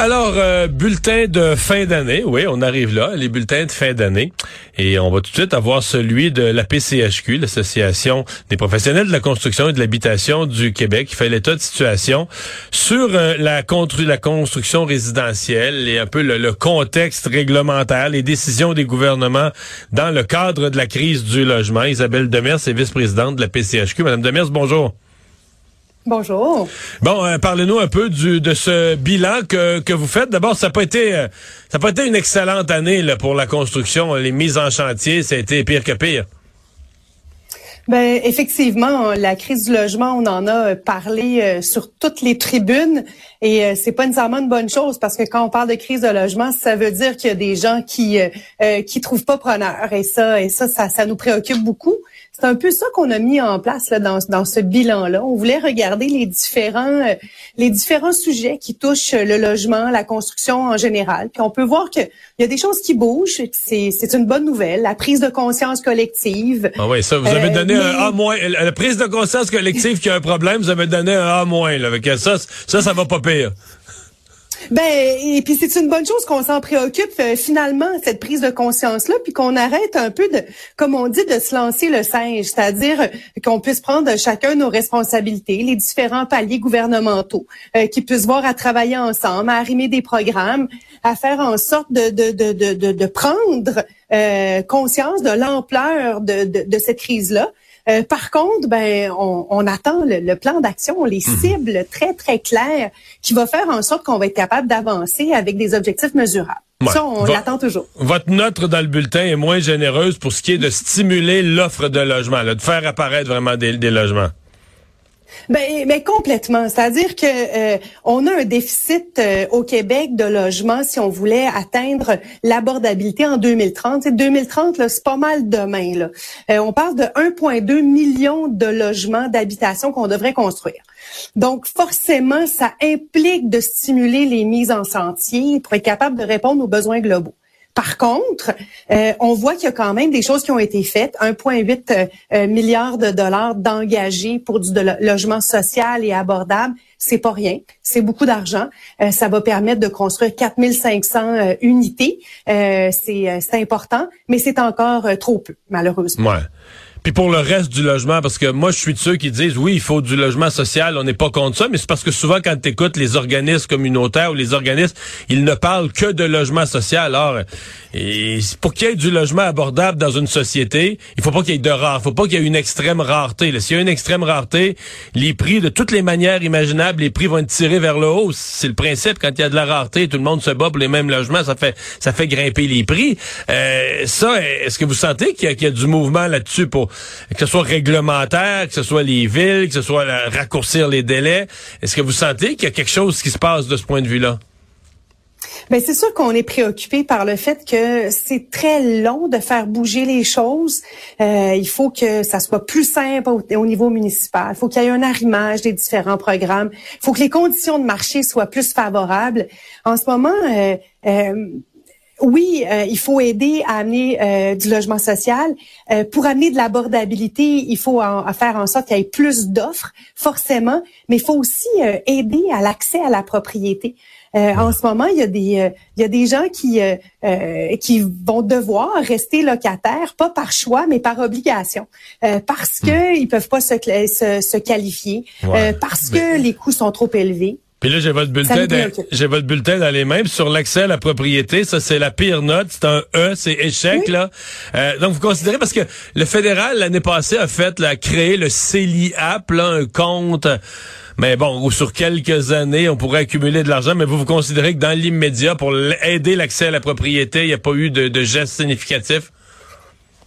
Alors, euh, bulletin de fin d'année, oui, on arrive là, les bulletins de fin d'année. Et on va tout de suite avoir celui de la PCHQ, l'Association des professionnels de la construction et de l'habitation du Québec, qui fait l'état de situation sur euh, la, la construction résidentielle et un peu le, contexte réglementaire, les décisions des gouvernements dans le cadre de la crise du logement. Isabelle Demers est vice-présidente de la PCHQ. Madame Demers, bonjour. Bonjour. Bon, euh, parlez-nous un peu du, de ce bilan que, que vous faites. D'abord, ça n'a pas été euh, ça pas été une excellente année là, pour la construction. Les mises en chantier, ça a été pire que pire. Ben effectivement, la crise du logement, on en a parlé euh, sur toutes les tribunes et c'est pas nécessairement une bonne chose parce que quand on parle de crise de logement, ça veut dire qu'il y a des gens qui euh, qui trouvent pas preneur et ça et ça ça, ça nous préoccupe beaucoup. C'est un peu ça qu'on a mis en place là, dans, dans ce bilan-là. On voulait regarder les différents, euh, les différents sujets qui touchent le logement, la construction en général. Puis on peut voir qu'il y a des choses qui bougent. C'est, c'est une bonne nouvelle. La prise de conscience collective. Ah oui, ça, vous avez euh, donné un A moins. La prise de conscience collective qui a un problème, vous avez donné un A moins. Là. Avec ça, ça, ça va pas pire. Ben et puis c'est une bonne chose qu'on s'en préoccupe euh, finalement cette prise de conscience là, puis qu'on arrête un peu de, comme on dit, de se lancer le singe, c'est-à-dire euh, qu'on puisse prendre chacun nos responsabilités, les différents paliers gouvernementaux, euh, qui puissent voir à travailler ensemble, à arrimer des programmes, à faire en sorte de de de de, de prendre euh, conscience de l'ampleur de, de, de cette crise là euh, par contre, ben, on, attend le, plan d'action, les mhm. cibles très, très claires qui va faire en sorte qu'on va être capable d'avancer avec des objectifs mesurables. Ça, on l'attend toujours. Votre note dans le bulletin est moins généreuse pour ce qui est de stimuler l'offre de logement, de faire apparaître vraiment des logements. Ben, ben complètement. C'est-à-dire que euh, on a un déficit euh, au Québec de logements si on voulait atteindre l'abordabilité en 2030. Et 2030, c'est pas mal demain. Là. Euh, on parle de 1,2 million de logements d'habitation qu'on devrait construire. Donc, forcément, ça implique de stimuler les mises en sentier pour être capable de répondre aux besoins globaux. Par contre, euh, on voit qu'il y a quand même des choses qui ont été faites. 1,8 euh, euh, milliard de dollars d'engagés pour du logement social et abordable. C'est pas rien. C'est beaucoup d'argent. ça va permettre de construire 4500 unités. c'est important, mais c'est encore trop peu, malheureusement. Ouais. Puis pour le reste du logement, parce que moi, je suis de ceux qui disent, oui, il faut du logement social, on n'est pas contre ça, mais c'est parce que souvent, quand tu écoutes les organismes communautaires ou les organismes, ils ne parlent que de logement social. Alors, pour qu'il y ait du logement abordable dans une société, il faut pas qu'il y ait de rare, faut pas qu'il y ait une extrême rareté. S'il y a une extrême rareté, les prix, de toutes les manières imaginables, les prix vont être tirés vers le haut. C'est le principe, quand il y a de la rareté, tout le monde se bat pour les mêmes logements, ça fait ça fait grimper les prix. Euh, ça, est-ce que vous sentez qu'il y, y, a du mouvement là-dessus pour que ce soit réglementaire, que ce soit les villes, que ce soit raccourcir les délais. Est-ce que vous sentez qu'il y a quelque chose qui se passe de ce point de vue-là? Ben c'est sûr qu'on est préoccupé par le fait que c'est très long de faire bouger les choses. Euh, il faut que ça soit plus simple au, niveau municipal. Il faut qu'il y ait un arrimage des différents programmes. Il faut que les conditions de marché soient plus favorables. En ce moment, euh, euh, oui, euh, il faut aider à amener euh, du logement social. Euh, pour amener de l'abordabilité, il faut faire en sorte qu'il y ait plus d'offres, forcément, mais il faut aussi aider à l'accès à la propriété. en ce moment, il y a des il y a des gens qui qui vont devoir rester locataires, pas par choix, mais par obligation, parce hmm. que ils peuvent pas se se, qualifier, parce que les coûts sont trop élevés. Puis là, j'ai votre bulletin, j'ai votre bulletin dans les mains. sur l'accès à la propriété, ça c'est la pire note, c'est un E, c'est échec là. Euh, donc vous considérez parce que le fédéral l'année passée a fait, là, créé le CELIAP, là, un compte. Mais bon, ou sur quelques années, on pourrait accumuler de l'argent, mais vous vous considérez que dans l'immédiat, pour aider l'accès à la propriété, il n'y a pas eu de, de gestes significatifs?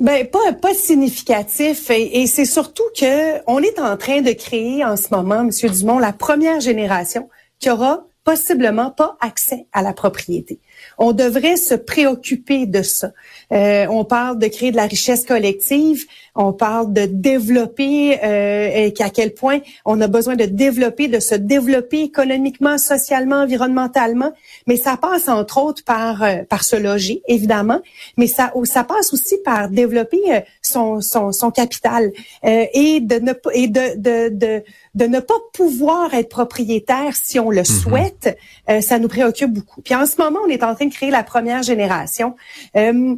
Ben pas pas significatif. Et, c'est surtout que on est en train de créer en ce moment, Monsieur Dumont, la première génération qui aura possiblement pas accès à la propriété. On devrait se préoccuper de ça. Euh, on parle de créer de la richesse collective, on parle de développer euh, et qu'à quel point on a besoin de développer, de se développer économiquement, socialement, environnementalement, mais ça passe entre autres par euh, par se loger évidemment, mais ça ça passe aussi par développer euh, son son, son capital euh, et de ne et de, de de de ne pas pouvoir être propriétaire si on le mhm. souhaite, ça nous préoccupe beaucoup. Puis en ce moment, on est en train de créer la première génération. Euh,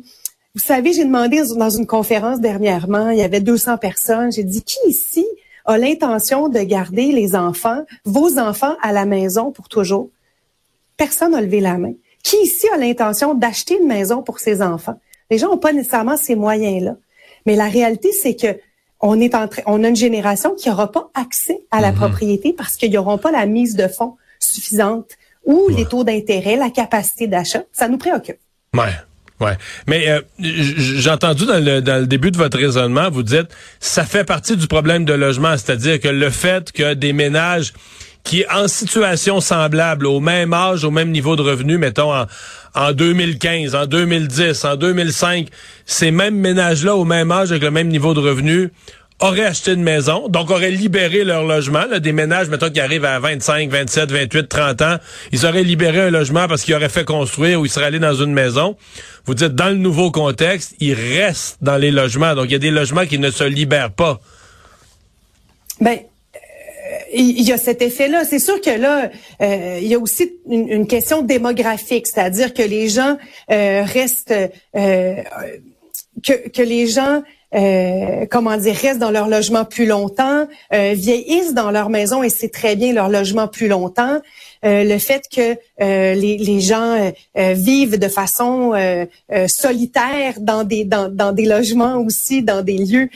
vous savez, j'ai demandé dans une conférence dernièrement, il y avait 200 personnes, j'ai dit, qui ici a l'intention de garder les enfants, vos enfants à la maison pour toujours? Personne n'a levé la main. Qui ici a l'intention d'acheter une maison pour ses enfants? Les gens n'ont pas nécessairement ces moyens-là. Mais la réalité, c'est que on est en on a une génération qui n'aura pas accès à la mm-hmm. propriété parce qu'ils n'auront pas la mise de fonds suffisante ou les taux d'intérêt, la capacité d'achat. Ça nous préoccupe. Ouais. Ouais, mais euh, j'ai entendu dans le, dans le début de votre raisonnement, vous dites ça fait partie du problème de logement, c'est-à-dire que le fait que des ménages qui en situation semblable, au même âge, au même niveau de revenu, mettons en, en 2015, en 2010, en 2005, ces mêmes ménages-là au même âge avec le même niveau de revenu auraient acheté une maison, donc auraient libéré leur logement. Là, des ménages, mettons, qui arrivent à 25, 27, 28, 30 ans, ils auraient libéré un logement parce qu'ils auraient fait construire ou ils seraient allés dans une maison. Vous dites, dans le nouveau contexte, ils restent dans les logements. Donc, il y a des logements qui ne se libèrent pas. Ben, il y a cet effet-là. C'est sûr que là, euh, il y a aussi une, question démographique, c'est-à-dire que les gens euh, restent, que, que les gens euh, comment dire, restent dans leur logement plus longtemps, euh, vieillissent dans leur maison et c'est très bien leur logement plus longtemps. Euh, le fait que euh, les, gens vivent de façon solitaire dans des logements aussi, dans des lieux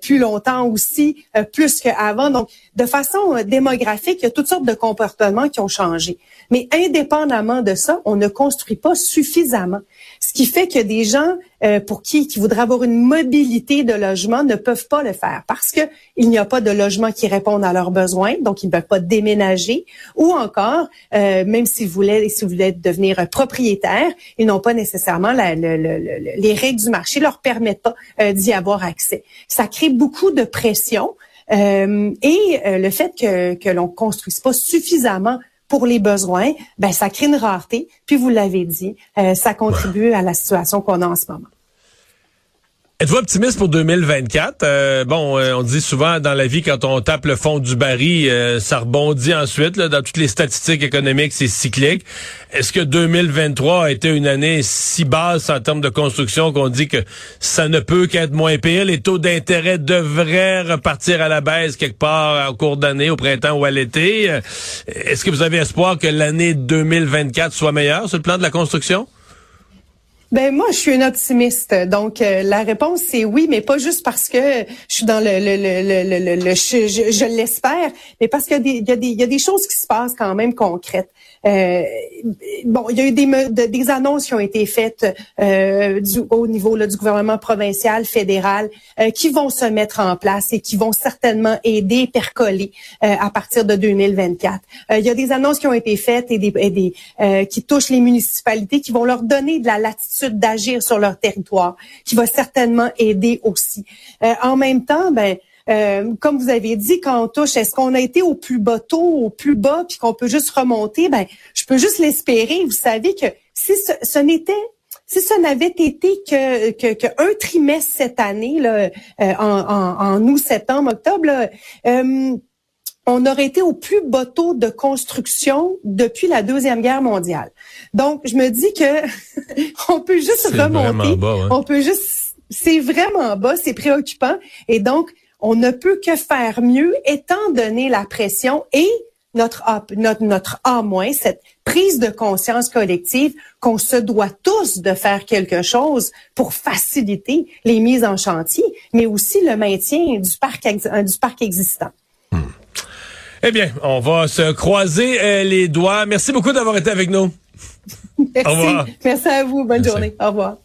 plus longtemps aussi, plus qu'avant. Donc, de façon démographique, il y a toutes sortes de comportements qui ont changé. Mais indépendamment de ça, on ne construit pas suffisamment. Ce qui fait que des gens euh, pour qui qui voudraient avoir une mobilité de logement ne peuvent pas le faire parce que il n'y a pas de logement qui répondent à leurs besoins, donc ils ne peuvent pas déménager. Ou encore, euh, même s'ils voulaient, si vous voulez devenir propriétaire, ils n'ont pas nécessairement la, les règles du marché leur permettent pas euh, d'y avoir accès. Ça crée beaucoup de pression. et le fait que, que l'on construise pas suffisamment pour les besoins, ben ça crée une rareté. Puis vous l'avez dit, euh, ça contribue à la situation qu'on a en ce moment. Êtes-vous optimiste pour 2024? Euh, bon, euh, on dit souvent dans la vie, quand on tape le fond du baril, euh, ça rebondit ensuite. Là, dans toutes les statistiques économiques, c'est cyclique. Est-ce que 2023 a été une année si basse en termes de construction qu'on dit que ça ne peut qu'être moins pire? Les taux d'intérêt devraient repartir à la baisse quelque part au cours d'année, au printemps ou à l'été. Est-ce que vous avez espoir que l'année 2024 soit meilleure sur le plan de la construction? Ben moi, je suis une optimiste. Donc euh, la réponse c'est oui, mais pas juste parce que je suis dans le le le le, le, je, je, l'espère, mais parce qu'il y, y, y, a des choses qui se passent quand même concrètes. Euh, bon, il y a eu des, des annonces qui ont été faites euh, du, au niveau là, du gouvernement provincial, fédéral, euh, qui vont se mettre en place et qui vont certainement aider, percoler euh, à partir de 2024. Euh, il y a des annonces qui ont été faites et des, et des qui touchent les municipalités, qui vont leur donner de la latitude d'agir sur leur territoire, qui va certainement aider aussi. en même temps, ben euh, comme vous avez dit, quand on touche, est-ce qu'on a été au plus bas taux, au plus bas, puis qu'on peut juste remonter? Ben, je peux juste l'espérer. Vous savez que si ce, n'était si ce n'avait été que, que, trimestre cette année, là, euh, en, en, août, septembre, octobre, euh, on aurait été au plus bas taux de construction depuis la deuxième guerre mondiale. Donc, je me dis que on peut juste remonter. Hein. On peut juste, c'est vraiment bas, c'est préoccupant. Et donc, on ne peut que faire mieux étant donné la pression et notre A, notre, notre A-, cette prise de conscience collective qu'on se doit tous de faire quelque chose pour faciliter les mises en chantier, mais aussi le maintien du parc, du parc existant. Hmm. Eh bien, on va se croiser euh, les doigts. Merci beaucoup d'avoir été avec nous. Merci. Au revoir. Merci à vous. Bonne journée. Au revoir.